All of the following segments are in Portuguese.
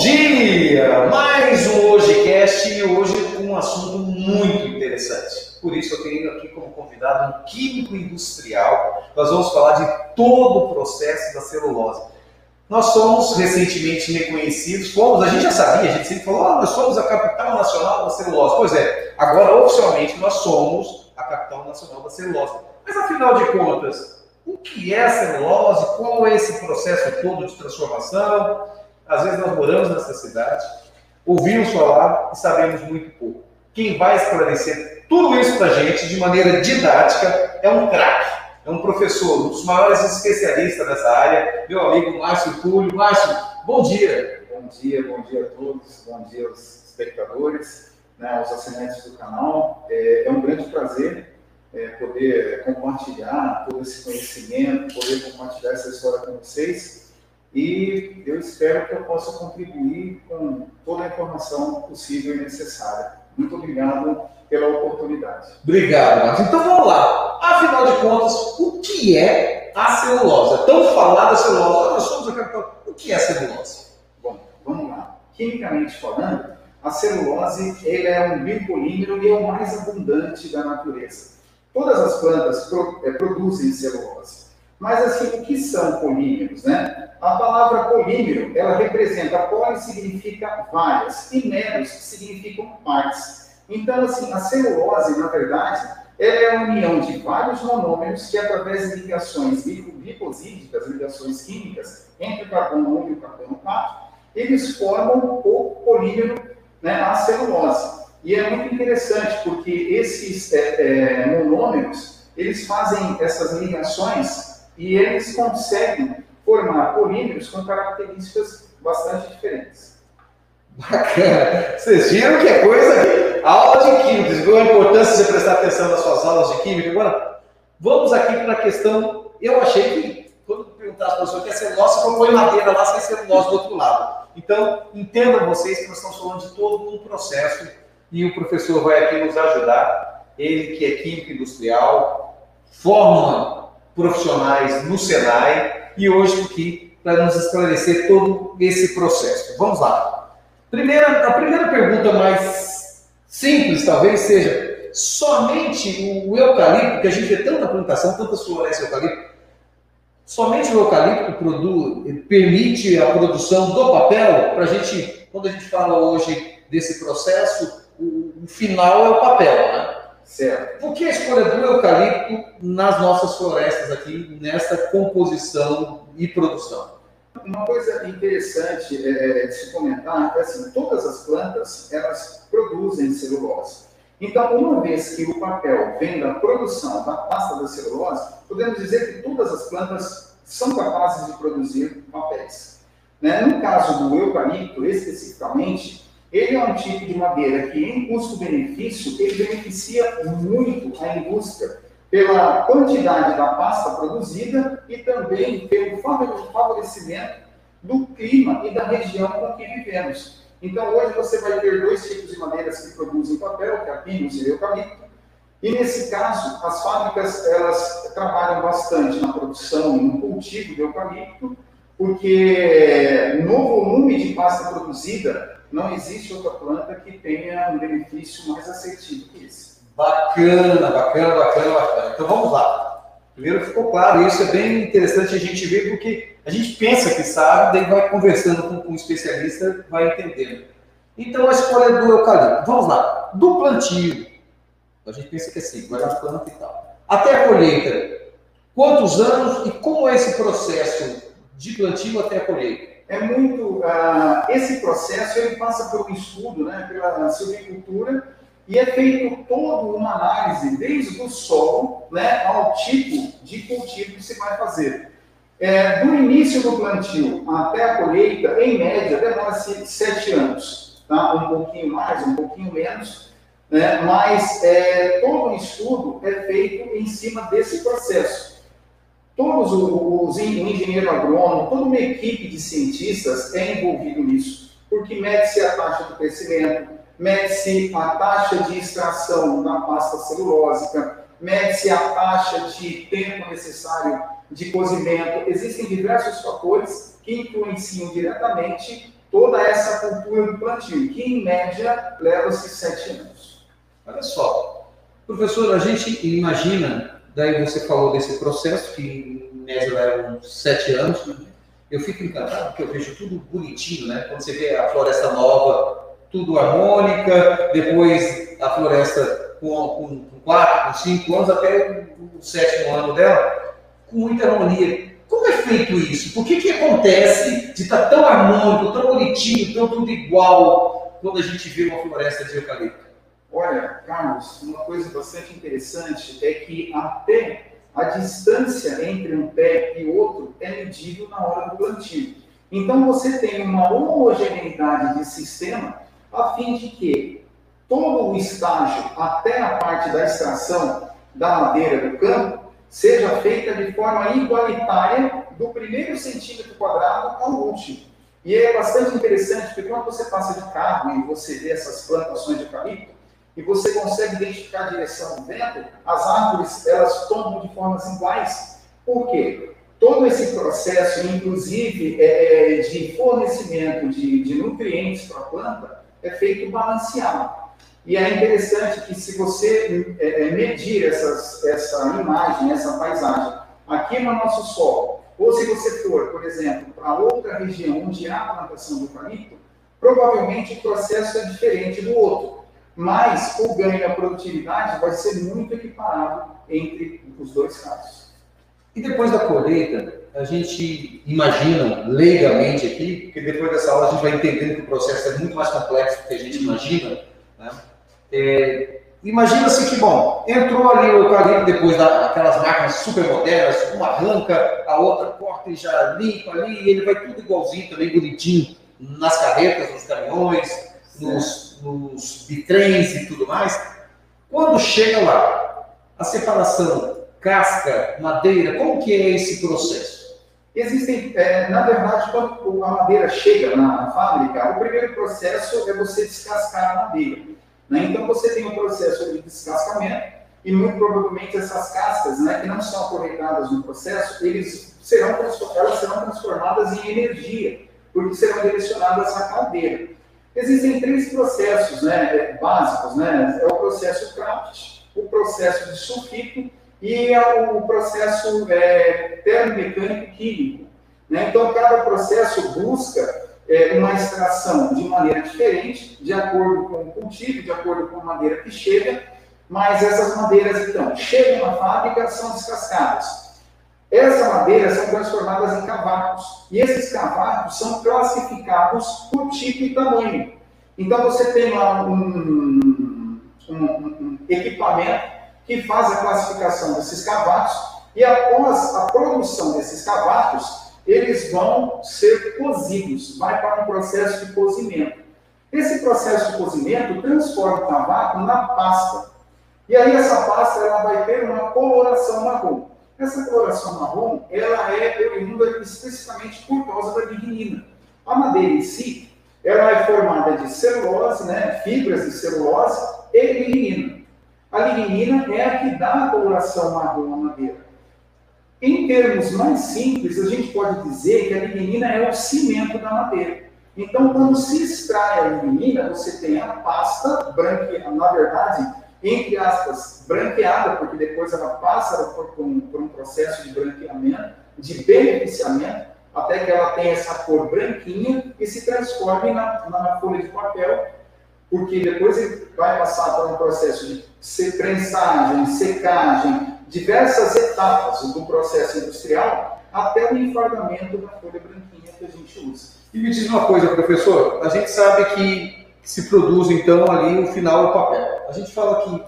Dia! Mais um HojeCast e hoje com um assunto muito interessante. Por isso eu tenho aqui como convidado um químico industrial. Nós vamos falar de todo o processo da celulose. Nós somos recentemente reconhecidos, fomos, a gente já sabia, a gente sempre falou, ah, nós somos a capital nacional da celulose. Pois é, agora oficialmente nós somos a capital nacional da celulose. Mas afinal de contas, o que é a celulose? Qual é esse processo todo de transformação? Às vezes nós moramos nessa cidade, ouvimos falar e sabemos muito pouco. Quem vai esclarecer tudo isso para a gente de maneira didática é um craque, é um professor, um dos maiores especialistas dessa área, meu amigo Márcio Túlio. Márcio, bom dia. Bom dia, bom dia a todos, bom dia aos espectadores, né, aos assinantes do canal. É, é um grande prazer é, poder compartilhar todo esse conhecimento, poder compartilhar essa história com vocês e eu espero que eu possa contribuir com toda a informação possível e necessária. Muito obrigado pela oportunidade. Obrigado, Marcos. Então vamos lá. Afinal de contas, o que é a celulose? É tão falada celulose. Nós somos a capital. O que é a celulose? Bom, vamos lá. Quimicamente falando, a celulose ele é um biopolímero e é o mais abundante da natureza. Todas as plantas pro, é, produzem celulose. Mas assim, o que são polímeros, né? A palavra polímero, ela representa, poli significa várias e meros significam partes. Então, assim, a celulose, na verdade, ela é a união de vários monômeros que, através de ligações gliposídicas, ligações químicas, entre o carbono 1 e o carbono 4, eles formam o polímero, né, a celulose. E é muito interessante, porque esses é, é, monômeros, eles fazem essas ligações e eles conseguem formar polímeros com características bastante diferentes. Bacana! Vocês viram que é coisa Aula de química, viu a importância de você prestar atenção nas suas aulas de química. Agora, vamos aqui para a questão. Eu achei que, quando perguntasse para o que é celulose, propõe madeira lá sem celulose do outro lado. Então, entendam vocês que nós estamos falando de todo um processo e o professor vai aqui nos ajudar. Ele que é químico industrial, forma profissionais no Senai e hoje aqui para nos esclarecer todo esse processo. Vamos lá. Primeira, a primeira pergunta mais simples talvez seja somente o eucalipto, que a gente vê tanta plantação, tantas florestas de eucalipto, somente o eucalipto produz, permite a produção do papel, para a gente, quando a gente fala hoje desse processo, o, o final é o papel, né? Certo. Por que a escolha do eucalipto nas nossas florestas aqui, nessa composição e produção? Uma coisa interessante é, é, de se comentar é assim, todas as plantas, elas produzem celulose. Então, uma vez que o papel vem da produção da pasta da celulose, podemos dizer que todas as plantas são capazes de produzir papéis. Né? No caso do eucalipto, especificamente, ele é um tipo de madeira que, em custo-benefício, ele beneficia muito a indústria pela quantidade da pasta produzida e também pelo favorecimento do clima e da região com que vivemos. Então, hoje você vai ter dois tipos de madeiras que produzem papel, que é a pinus e o eucalipto. E nesse caso, as fábricas elas trabalham bastante na produção e no cultivo de eucalipto, porque no volume de pasta produzida, não existe outra planta que tenha um benefício mais assertivo que esse. Bacana, bacana, bacana, bacana. Então vamos lá. Primeiro ficou claro, isso é bem interessante a gente ver, porque a gente pensa que sabe, daí vai conversando com, um especialista, vai entendendo. Então a escolha é do eucalipto. Vamos lá. Do plantio, a gente pensa que é assim, na planta e tal. Até a colheita, quantos anos e como é esse processo de plantio até a colheita? é muito. Uh, esse processo ele passa por um estudo né, pela silvicultura e é feito toda uma análise, desde o solo né, ao tipo de cultivo que se vai fazer. É, do início do plantio até a colheita, em média, demora-se sete anos. Tá? Um pouquinho mais, um pouquinho menos, né? mas é, todo o estudo é feito em cima desse processo todos os, os o engenheiro toda uma equipe de cientistas é envolvido nisso, porque mede-se a taxa de crescimento, mede-se a taxa de extração da pasta celulósica, mede-se a taxa de tempo necessário de cozimento. Existem diversos fatores que influenciam diretamente toda essa cultura plantio, que em média leva-se sete anos. Olha só, professor, a gente imagina, daí você falou desse processo, que em média uns sete anos, eu fico encantado porque eu vejo tudo bonitinho, né? Quando você vê a floresta nova, tudo harmônica, depois a floresta com, com, com quatro, com cinco anos, até o sétimo ano dela, com muita harmonia. Como é feito isso? Por que, que acontece de estar tão harmônico, tão bonitinho, tão tudo igual, quando a gente vê uma floresta de eucalipto? Olha, Carlos, uma coisa bastante interessante é que até a distância entre um pé e outro é medível na hora do plantio. Então você tem uma homogeneidade de sistema a fim de que todo o estágio até a parte da extração da madeira do campo seja feita de forma igualitária do primeiro centímetro quadrado ao último. E é bastante interessante porque quando você passa de carro e você vê essas plantações de eucalipto, e você consegue identificar a direção do vento, as árvores elas tomam de formas iguais. Por quê? Todo esse processo, inclusive é, é, de fornecimento de, de nutrientes para a planta, é feito balanceado. E é interessante que se você é, é, medir essas, essa imagem, essa paisagem, aqui no nosso solo, ou se você for, por exemplo, para outra região onde há plantação do eucalipto, provavelmente o processo é diferente do outro mas o ganho da produtividade vai ser muito equiparado entre os dois casos. E depois da colheita, a gente imagina legalmente aqui, porque depois dessa aula a gente vai entendendo que o processo é muito mais complexo do que a gente imagina. Né? É, Imagina-se que, bom, entrou ali o eucalipto depois daquelas máquinas super modernas, uma arranca, a outra corta e já limpa ali, e ele vai tudo igualzinho também, bonitinho, nas carretas, nos caminhões, nos, nos bitrens e tudo mais. Quando chega lá, a separação casca, madeira, como que é esse processo? Existem, é, na verdade, quando a madeira chega na fábrica, o primeiro processo é você descascar a madeira. Né? Então você tem um processo de descascamento e muito provavelmente essas cascas, né, que não são aproveitadas no processo, eles serão, elas serão transformadas em energia, porque serão direcionadas à caldeira. Existem três processos né, básicos, né? É o processo craft, o processo de sulfito e o processo é, termomecânico químico. Né? Então, cada processo busca é, uma extração de maneira diferente, de acordo com o cultivo, de acordo com a madeira que chega, mas essas madeiras, então, chegam na fábrica, são descascadas. Essas madeiras são transformadas em cavacos. E esses cavacos são classificados por tipo e tamanho. Então você tem lá um, um, um equipamento que faz a classificação desses cavacos e após a produção desses cavacos, eles vão ser cozidos, vai para um processo de cozimento. Esse processo de cozimento transforma o cavaco na pasta. E aí essa pasta ela vai ter uma coloração marrom. Essa coloração marrom, ela é oriunda especificamente por causa da lignina. A madeira em si, ela é formada de celulose, né, fibras de celulose e lignina. A lignina é a que dá a coloração marrom à madeira. Em termos mais simples, a gente pode dizer que a lignina é o cimento da madeira. Então, quando se extrai a lignina, você tem a pasta branca, na verdade, entre aspas, branqueada, porque depois ela passa por um, por um processo de branqueamento, de beneficiamento, até que ela tenha essa cor branquinha e se transforme na, na folha de papel, porque depois ele vai passar por um processo de prensagem, secagem, diversas etapas do processo industrial, até o enfardamento da folha branquinha que a gente usa. E me diz uma coisa, professor, a gente sabe que se produz então ali o final do papel. A gente fala que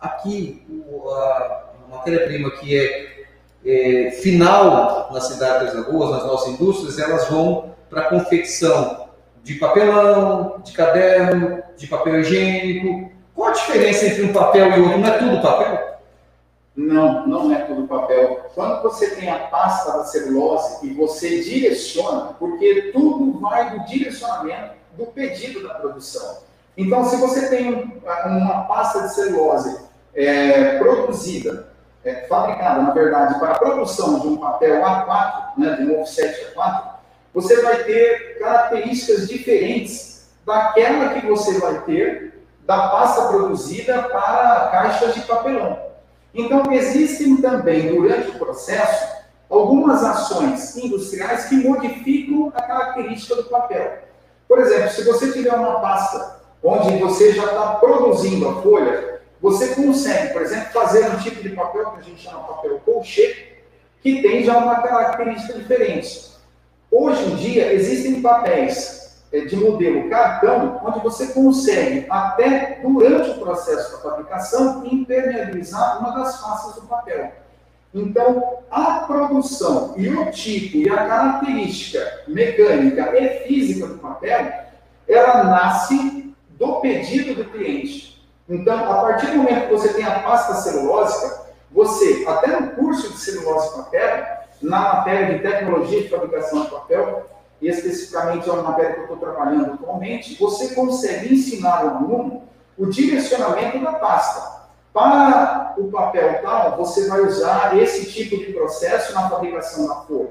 aqui a matéria-prima que é, é, final na cidade das Lagoas, nas nossas indústrias, elas vão para a confecção de papelão, de caderno, de papel higiênico. Qual a diferença entre um papel e outro? Não é tudo papel? Não, não é tudo papel. Quando você tem a pasta da celulose e você direciona, porque tudo vai do direcionamento do pedido da produção. Então, se você tem uma pasta de celulose é, produzida, é, fabricada, na verdade, para a produção de um papel A4, né, de um offset A4, você vai ter características diferentes daquela que você vai ter da pasta produzida para caixas de papelão. Então, existem também, durante o processo, algumas ações industriais que modificam a característica do papel. Por exemplo, se você tiver uma pasta onde você já está produzindo a folha, você consegue, por exemplo, fazer um tipo de papel que a gente chama papel colchê, que tem já uma característica diferente. Hoje em dia, existem papéis eh, de modelo cartão, onde você consegue, até durante o processo da fabricação, impermeabilizar uma das faces do papel. Então, a produção e o tipo e a característica mecânica e física do papel, ela nasce do pedido do cliente. Então, a partir do momento que você tem a pasta celulósica, você, até no curso de celulose e papel, na matéria de tecnologia de fabricação de papel, e especificamente é uma matéria que eu estou trabalhando atualmente, você consegue ensinar ao aluno o direcionamento da pasta. Para o papel tal, você vai usar esse tipo de processo na fabricação da folha.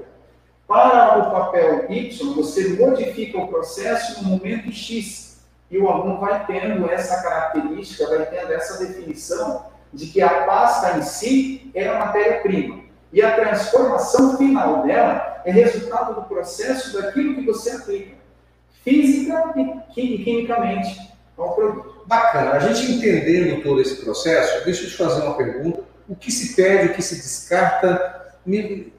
Para o papel Y, você modifica o processo no momento X. E o aluno vai tendo essa característica, vai tendo essa definição de que a pasta em si é a matéria-prima. E a transformação final dela é resultado do processo daquilo que você aplica, física e quimicamente, ao produto. Bacana. A gente entendendo todo esse processo, deixa eu te fazer uma pergunta. O que se perde, o que se descarta, me,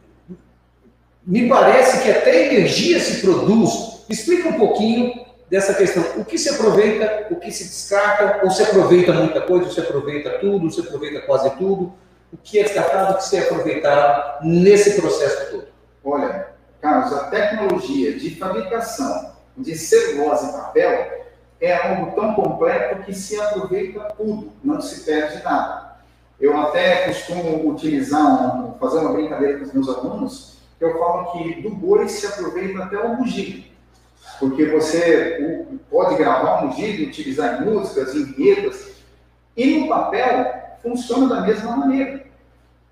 me parece que até energia se produz. Explica um pouquinho dessa questão. O que se aproveita, o que se descarta, ou se aproveita muita coisa, ou se aproveita tudo, ou se aproveita quase tudo. O que é descartado, o que se é aproveitado nesse processo todo? Olha, Carlos, a tecnologia de fabricação de celulose e papel é algo tão completo que se aproveita tudo, não se perde nada. Eu até costumo utilizar, um, fazer uma brincadeira com os meus alunos, que eu falo que do boi se aproveita até o bugio. Porque você pode gravar um bugio, utilizar em músicas, em vinhetas, e no papel funciona da mesma maneira.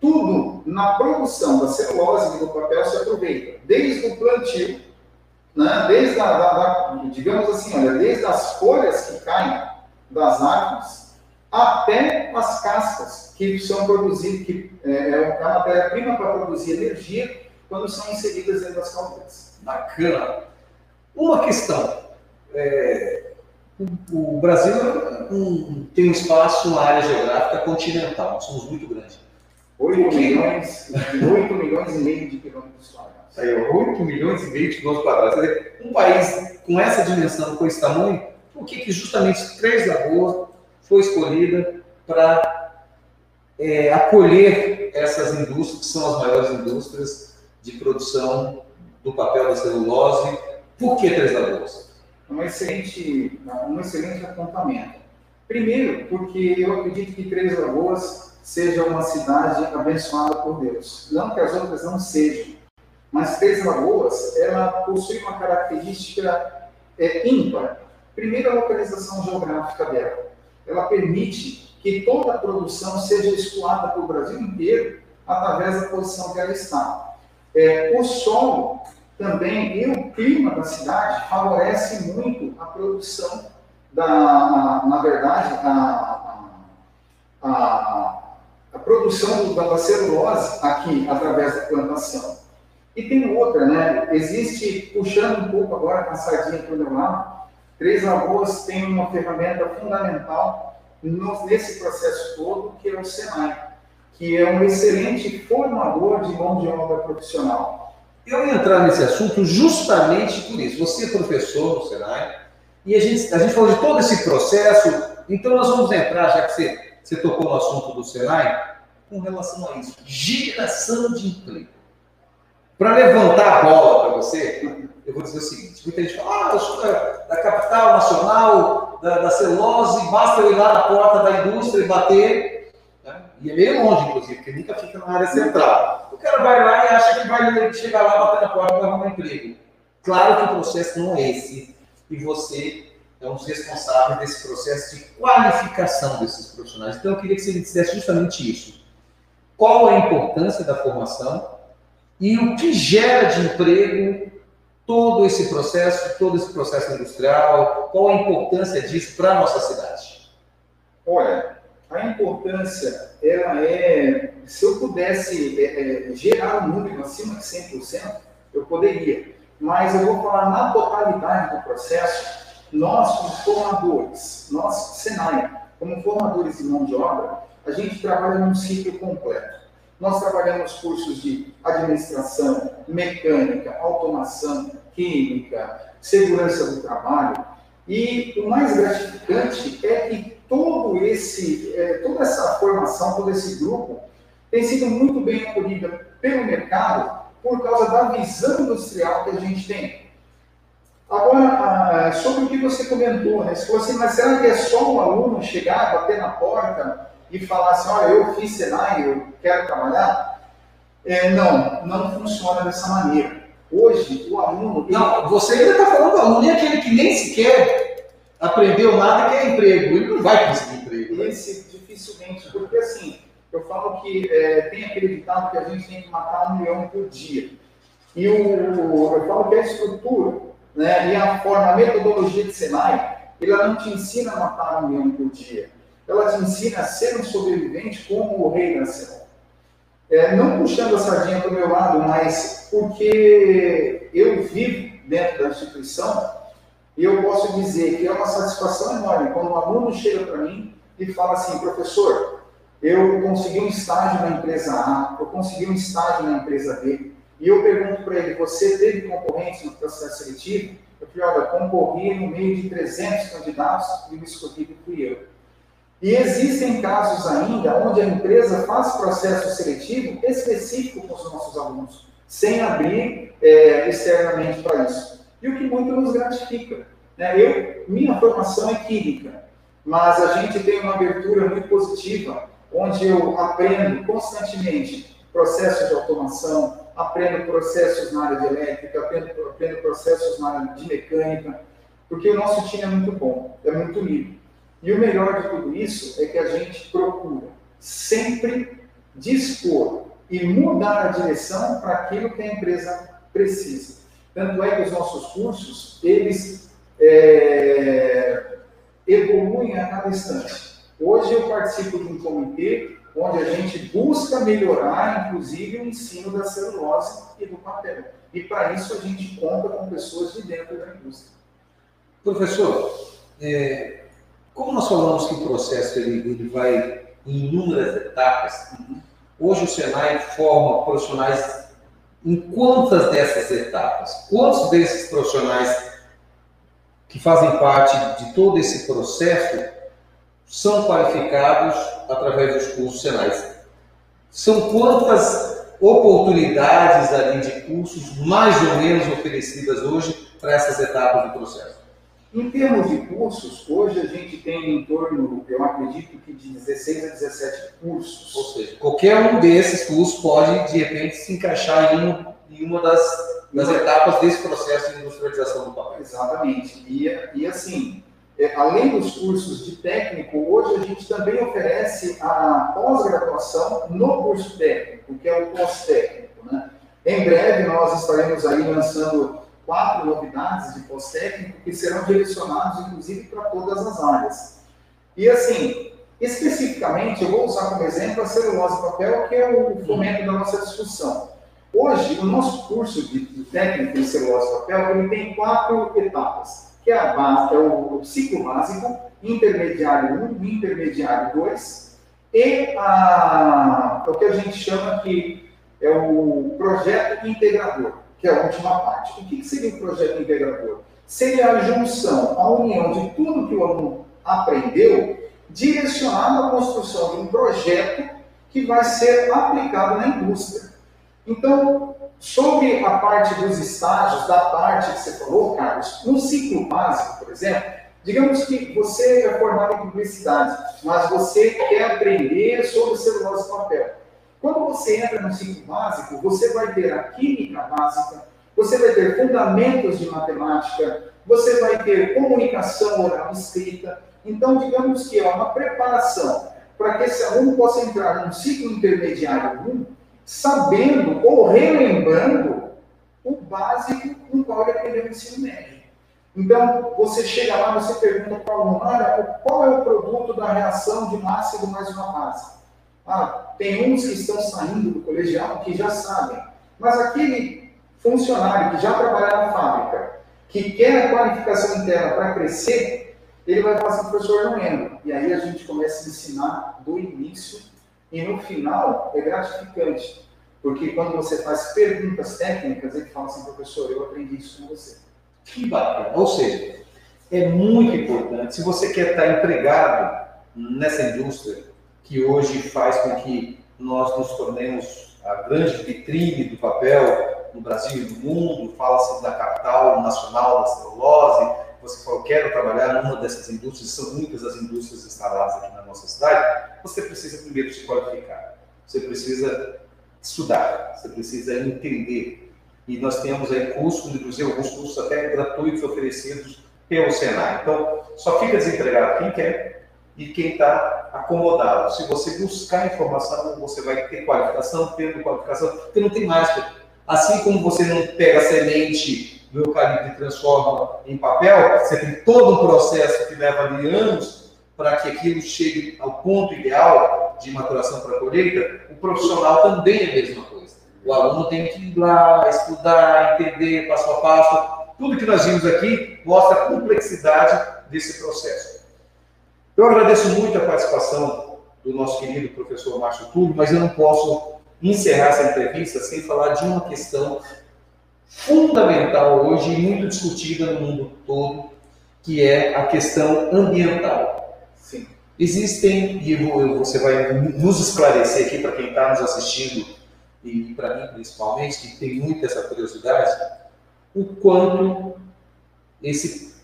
Tudo na produção da celulose e do papel se aproveita, desde o plantio né? desde a, da, da, digamos assim, olha, desde as folhas que caem das árvores até as cascas que são produzidas, que é, é a matéria-prima para produzir energia quando são inseridas dentro das caldeiras. Bacana. Uma questão. É, o, o, Brasil um, tem um espaço, uma área geográfica continental, somos muito grandes. 8 milhões, 8 milhões e meio de quilômetros quadrados. Aí, 8 milhões e meio de quilômetros quadrados. Um país com essa dimensão, com esse tamanho, por que, que justamente Três Lagoas foi escolhida para é, acolher essas indústrias, que são as maiores indústrias de produção do papel da celulose? Por que Três Lagoas? Um excelente, um excelente apontamento. Primeiro, porque eu acredito que Três Lagoas seja uma cidade abençoada por Deus. Não que as outras não sejam, mas Três Lagoas, ela possui uma característica é, ímpar. Primeiro, a localização geográfica dela. Ela permite que toda a produção seja escoada pelo Brasil inteiro através da posição que ela está. É, o solo também e o clima da cidade favorece muito a produção da, na verdade, a, a, a, a produção da celulose aqui através da plantação. E tem outra, né? Existe, puxando um pouco agora com a sardinha para o meu lado, Três Lagoas tem uma ferramenta fundamental nesse processo todo, que é o Senai, que é um excelente formador de mão de obra profissional. Eu ia entrar nesse assunto justamente por isso. Você é professor no Senai, e a gente, a gente falou de todo esse processo, então nós vamos entrar, já que você, você tocou no assunto do Senai, com relação a isso. Geração de emprego. Para levantar a bola para você, eu vou dizer o seguinte: muita gente fala, ah, eu sou da, da capital nacional, da, da, celulose, basta eu ir lá na porta da indústria e bater. Né? E é meio longe, inclusive, porque nunca fica na área central. O cara vai lá e acha que vai chegar lá, bater na porta e vai arrumar emprego. Claro que o processo não é esse. E você é um dos responsáveis desse processo de qualificação desses profissionais. Então, eu queria que você me dissesse justamente isso. Qual a importância da formação e o que gera de emprego todo esse processo, todo esse processo industrial? Qual a importância disso para a nossa cidade? Olha, a importância, ela é, se eu pudesse é, é, gerar um número acima de 100%, eu poderia. Mas eu vou falar na totalidade do processo, nós como formadores, nós, Senai, como formadores de mão de obra, a gente trabalha num ciclo completo. Nós trabalhamos cursos de administração, mecânica, automação, química, segurança do trabalho. E o mais gratificante é que todo esse, é, toda essa formação, todo esse grupo, tem sido muito bem acolhida pelo mercado por causa da visão industrial que a gente tem. Agora, sobre o que você comentou, né? Se você, mas será que é só o aluno chegar, bater na porta e falar assim, olha, eu fiz Senai, eu quero trabalhar? É, não, não funciona dessa maneira. Hoje, o aluno... Não, você ainda está falando do aluno, e aquele que nem sequer aprendeu nada quer emprego. Ele não vai conseguir emprego. Né? Esse, dificilmente, porque assim, eu falo que é, tem aquele ditado que a gente tem que matar um leão por dia. E o, eu falo que a estrutura né, e a forma, a metodologia de Senai, ela não te ensina a matar um leão por dia. Ela te ensina a ser um sobrevivente como o rei da selva. É, não puxando a sardinha para o meu lado, mas porque eu vivo dentro da instituição e eu posso dizer que é uma satisfação enorme quando um aluno chega para mim e fala assim, professor, eu consegui um estágio na empresa A, eu consegui um estágio na empresa B, e eu pergunto para ele, você teve concorrentes no processo seletivo? Eu falei, olha, concorri no meio de 300 candidatos e o escolhido fui eu. E existem casos ainda onde a empresa faz processo seletivo específico com os nossos alunos, sem abrir é, externamente para isso. E o que muito nos gratifica. Né? Eu, minha formação é química, mas a gente tem uma abertura muito positiva, onde eu aprendo constantemente processos de automação, aprendo processos na área de elétrica, aprendo, aprendo processos na área de mecânica, porque o nosso time é muito bom, é muito livre. E o melhor de tudo isso é que a gente procura sempre dispor e mudar a direção para aquilo que a empresa precisa. Tanto é que os nossos cursos, eles é, evoluem a cada instante. Hoje eu participo de um comitê onde a gente busca melhorar, inclusive, o ensino da celulose e do papel. E para isso a gente conta com pessoas de dentro da indústria. Professor, é, como nós falamos que o processo ele, ele vai em inúmeras etapas, hoje o Senai forma profissionais em quantas dessas etapas? Quantos desses profissionais que fazem parte de todo esse processo são qualificados através dos cursos Senais. São quantas oportunidades ali de cursos mais ou menos oferecidas hoje para essas etapas do processo? Em termos de cursos, hoje a gente tem em torno, eu acredito que de 16 a 17 cursos. Ou seja, qualquer um desses cursos pode, de repente, se encaixar em, um, em uma das, das etapas desse processo de industrialização do papel. Exatamente. E, e assim, é, além dos cursos de técnico, hoje a gente também oferece a pós-graduação no curso técnico, que é o pós-técnico. Né? Em breve nós estaremos aí lançando quatro novidades de pós-técnico que serão direcionados, inclusive, para todas as áreas. E assim, especificamente, eu vou usar como exemplo a celulose papel, que é o fomento da nossa discussão. Hoje, o nosso curso de, técnico em celulose papel, ele tem quatro etapas que é a base, é o, ciclo básico, intermediário 1, intermediário 2, e a, é o que a gente chama que é o projeto integrador, que é a última parte. O que, seria o projeto integrador? Seria a junção, a união de tudo que o aluno aprendeu, direcionado à construção de um projeto que vai ser aplicado na indústria. Então, Sobre a parte dos estágios, da parte que você falou, Carlos, no ciclo básico, por exemplo, digamos que você é formado em publicidade, mas você quer aprender sobre celulose e papel. Quando você entra no ciclo básico, você vai ter a química básica, você vai ter fundamentos de matemática, você vai ter comunicação oral escrita. Então, digamos que é uma preparação para que esse aluno possa entrar num ciclo intermediário 1 sabendo ou relembrando o básico no qual ele aprendeu no ensino médio. Então, você chega lá, você pergunta para o aluno, qual é o produto da reação de massa do mais uma base? Ah, tem uns que estão saindo do colegial que já sabem, mas aquele funcionário que já trabalha na fábrica, que quer a qualificação interna para crescer, ele vai falar assim, professor, não lembro. E aí a gente começa a ensinar do início e no final é gratificante. Porque quando você faz perguntas técnicas, ele fala assim, professor, eu aprendi isso com você. Que bacana. Ou seja, é muito importante, se você quer estar empregado nessa indústria que hoje faz com que nós nos tornemos a grande vitrine do papel no Brasil e no mundo, fala-se da capital nacional da celulose, você falou, quero trabalhar numa dessas indústrias, são muitas as indústrias instaladas aqui na nossa cidade, você precisa primeiro se qualificar, você precisa estudar, você precisa entender. E nós temos aí cursos, inclusive alguns cursos até gratuitos oferecidos pelo Senai. Então, só fica desempregado quem quer e quem está acomodado. Se você buscar informação, você vai ter qualificação, tendo qualificação, porque não tem mais. Assim como você não pega a semente do eucalipto e transforma em papel, você tem todo um processo que leva ali anos para que aquilo chegue ao ponto ideal de maturação para colheita, o profissional também é a mesma coisa. O aluno tem que ir lá, estudar, entender passo a passo. Tudo que nós vimos aqui mostra a complexidade desse processo. Eu agradeço muito a participação do nosso querido professor Márcio Túlio, mas eu não posso encerrar essa entrevista sem falar de uma questão fundamental hoje e muito discutida no mundo todo, que é a questão ambiental. Sim. Existem, e você vai nos esclarecer aqui para quem está nos assistindo, e para mim principalmente, que tem muita essa curiosidade, o quanto esse,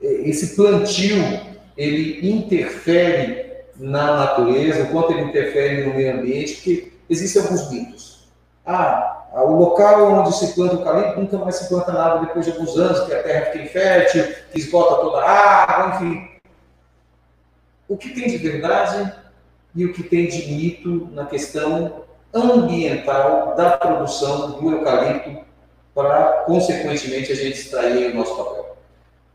esse plantio ele interfere na natureza, o quanto ele interfere no meio ambiente, porque existem alguns mitos. Ah, o local onde se planta o eucalipto nunca mais se planta nada depois de alguns anos, que a terra fica infértil, que esgota toda a água, enfim. O que tem de verdade e o que tem de mito na questão ambiental da produção do eucalipto para, consequentemente, a gente extrair o nosso papel?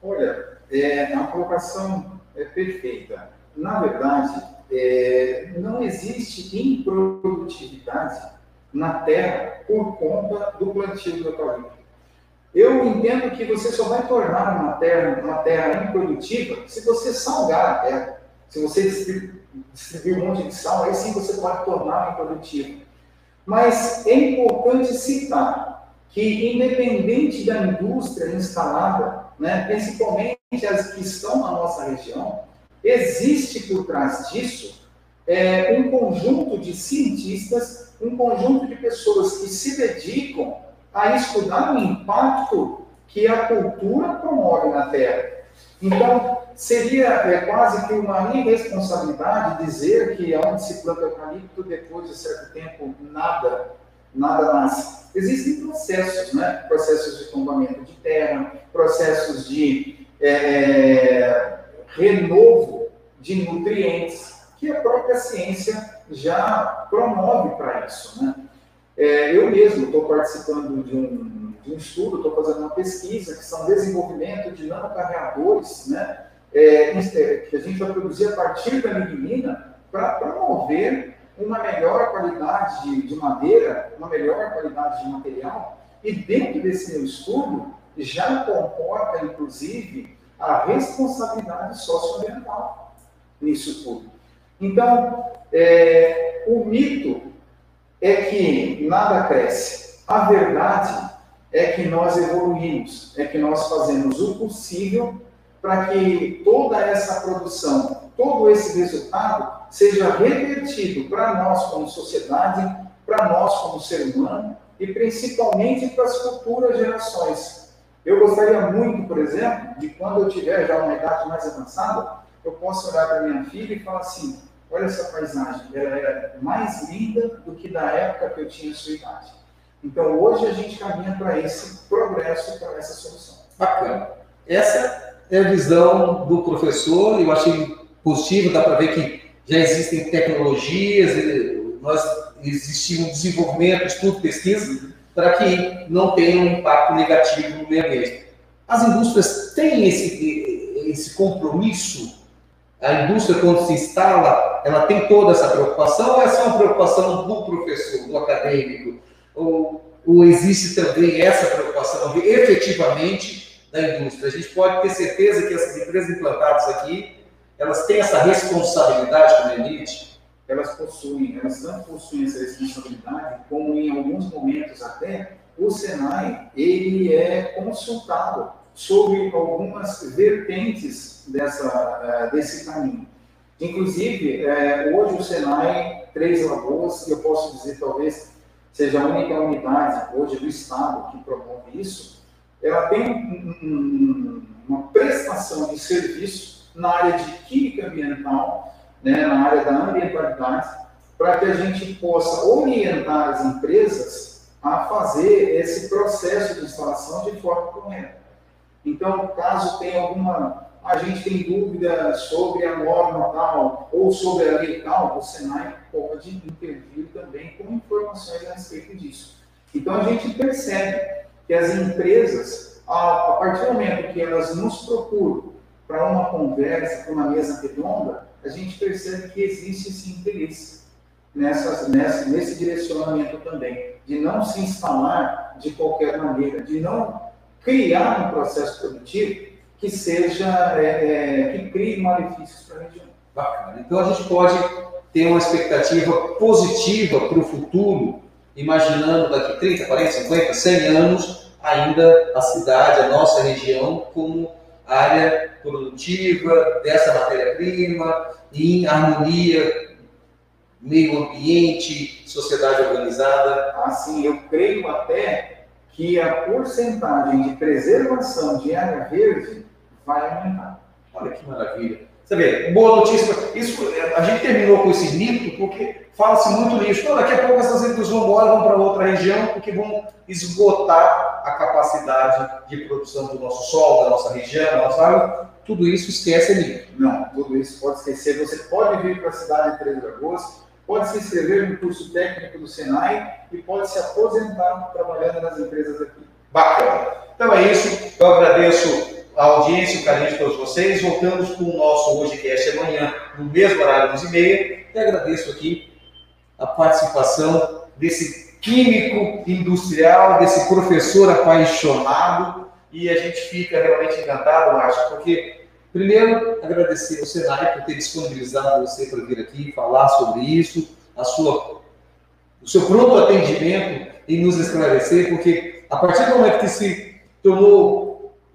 Olha, é, a colocação é perfeita. Na verdade, é, não existe improdutividade na terra por conta do plantio do eucalipto. Eu entendo que você só vai tornar uma terra, uma terra improdutiva se você salgar a terra. Se você distribuir um monte de sal, aí sim você pode tornar improdutiva. Mas é importante citar que, independente da indústria instalada, né, principalmente as que estão na nossa região, existe por trás disso é, um conjunto de cientistas um conjunto de pessoas que se dedicam a estudar o impacto que a cultura promove na Terra. Então, seria é, quase que uma irresponsabilidade dizer que onde se planta eucalipto, depois de certo tempo, nada, nada nasce. Existem processos, né? processos de tombamento de terra, processos de é, renovo de nutrientes, que a própria ciência já promove para isso. Né? É, eu mesmo estou participando de um, de um estudo, estou fazendo uma pesquisa que são desenvolvimento de nanocarreadores, né? É, é, que a gente vai produzir a partir da lignina para promover uma melhor qualidade de, de, madeira, uma melhor qualidade de material. E dentro desse meu estudo já comporta, inclusive, a responsabilidade socioambiental nisso tudo. Então, é, o mito é que nada cresce. A verdade é que nós evoluímos, é que nós fazemos o possível para que toda essa produção, todo esse resultado seja revertido para nós como sociedade, para nós como ser humano e principalmente para as futuras gerações. Eu gostaria muito, por exemplo, de quando eu tiver já uma idade mais avançada, eu possa olhar para minha filha e falar assim: olha essa paisagem, ela era mais linda do que da época que eu tinha sua idade. Então hoje a gente caminha para esse progresso, para essa solução. Bacana. Essa é a visão do professor, eu achei positivo, dá para ver que já existem tecnologias, nós existia um desenvolvimento, estudo, pesquisa, para que não tenha um impacto negativo no meio ambiente. As indústrias têm esse, esse compromisso? A indústria, quando se instala, ela tem toda essa preocupação ou é só uma preocupação do professor, do acadêmico? Ou, ou existe também essa preocupação efetivamente da indústria? A gente pode ter certeza que essas empresas implantadas aqui, elas têm essa responsabilidade com a elite? Elas possuem, elas tanto possuem essa responsabilidade, como em alguns momentos até o Senai ele é consultado sobre algumas vertentes dessa, eh, desse caminho. Inclusive, eh, hoje o Senai Três Lagoas, eu posso dizer talvez seja a única unidade hoje do Estado que promove isso, ela tem um, um, uma prestação de serviço na área de química ambiental né, na área da ambientalidade, para que a gente possa orientar as empresas a fazer esse processo de instalação de forma correta. Então, caso tenha alguma, a gente tem dúvida sobre a norma tal ou sobre a lei tal, o Senai pode intervir também com informações a respeito disso. Então, a gente percebe que as empresas, a, a partir do momento que elas nos procuram para uma conversa, para uma mesa redonda, a gente percebe que existe esse interesse nessa, nessa, nesse direcionamento também, de não se instalar de qualquer maneira, de não criar um processo produtivo que seja, é, é, que crie malefícios para a região. Bacana. Então a gente pode ter uma expectativa positiva para o futuro, imaginando daqui 30, 40, 50, 100 anos, ainda a cidade, a nossa região, como área produtiva dessa matéria-prima, em harmonia, meio ambiente, sociedade organizada? Assim, eu creio até que a porcentagem de preservação de área verde vai aumentar. Olha que maravilha. Você vê, boa notícia. Isso, a gente terminou com esse mito porque fala-se muito nisso. Então, daqui a pouco essas indústrias vão embora, vão para outra região, porque vão esgotar a capacidade de produção do nosso sol, da nossa região, da nossa água. Tudo isso esquece ali. Não, tudo isso pode esquecer. Você pode vir para a cidade de Três Lagoas, pode se inscrever no curso técnico do Senai e pode se aposentar trabalhando nas empresas aqui. Bacana. Então é isso. Eu agradeço a audiência, o carinho de todos vocês. Voltamos com o nosso HojeCast amanhã, no mesmo horário, 11h30. E agradeço aqui a participação desse químico industrial, desse professor apaixonado. E a gente fica realmente encantado, Márcio, porque, primeiro, agradecer ao Senai por ter disponibilizado você para vir aqui falar sobre isso, a sua, o seu pronto atendimento e nos esclarecer, porque a partir do momento que se tornou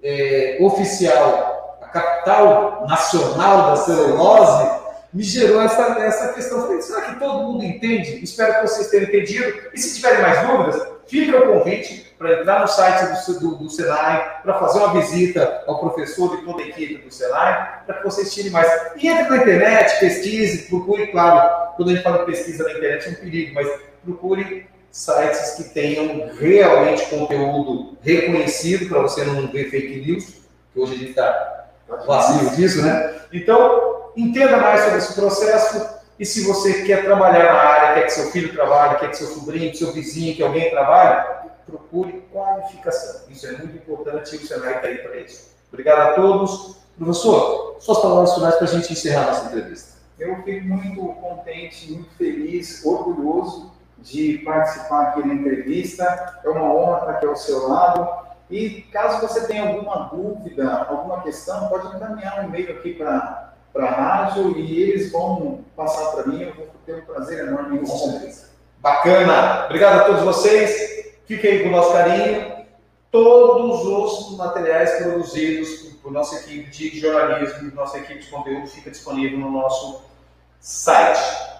é, oficial a capital nacional da celulose, me gerou essa, essa questão. Falei, será que todo mundo entende? Espero que vocês tenham entendido. E se tiverem mais dúvidas, fica o convite para entrar no site do, do, do Senai, para fazer uma visita ao professor e toda a equipe do Senai, para que vocês tirem mais. E entre na internet, pesquise, procure, claro, quando a gente fala pesquisa na internet é um perigo, mas procure sites que tenham realmente conteúdo reconhecido, para você não ver fake news, que hoje a gente está vazio disso, né? Então, entenda mais sobre esse processo e se você quer trabalhar na área, quer que seu filho trabalhe, quer que seu sobrinho, que seu vizinho, que alguém trabalhe, procure qualificação. Isso é muito importante e o Senai está aí para isso. Obrigado a todos. Professor, suas palavras finais para a gente encerrar nossa entrevista. Eu fico muito contente, muito feliz, orgulhoso de participar aqui na entrevista. É uma honra estar aqui ao seu lado. E caso você tenha alguma dúvida, alguma questão, pode encaminhar um e-mail aqui para a rádio e eles vão passar para mim. Eu vou ter um prazer enorme em responder. Bacana! Obrigado a todos vocês. Fiquem aí com o nosso carinho. Todos os materiais produzidos por nossa equipe de jornalismo, nossa equipe de conteúdo, fica disponível no nosso site.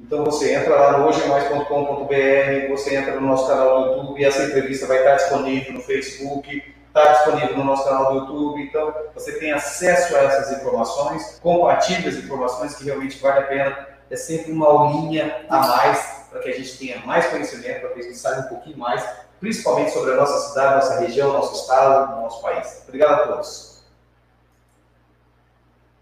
Então você entra lá no hojemais.com.br, você entra no nosso canal do YouTube, essa entrevista vai estar disponível no Facebook, está disponível no nosso canal do YouTube, então você tem acesso a essas informações, compartilhe as informações que realmente vale a pena. É sempre uma aulinha a mais para que a gente tenha mais conhecimento, para que a gente saiba um pouquinho mais, principalmente sobre a nossa cidade, nossa região, nosso estado, nosso país. Obrigado a todos.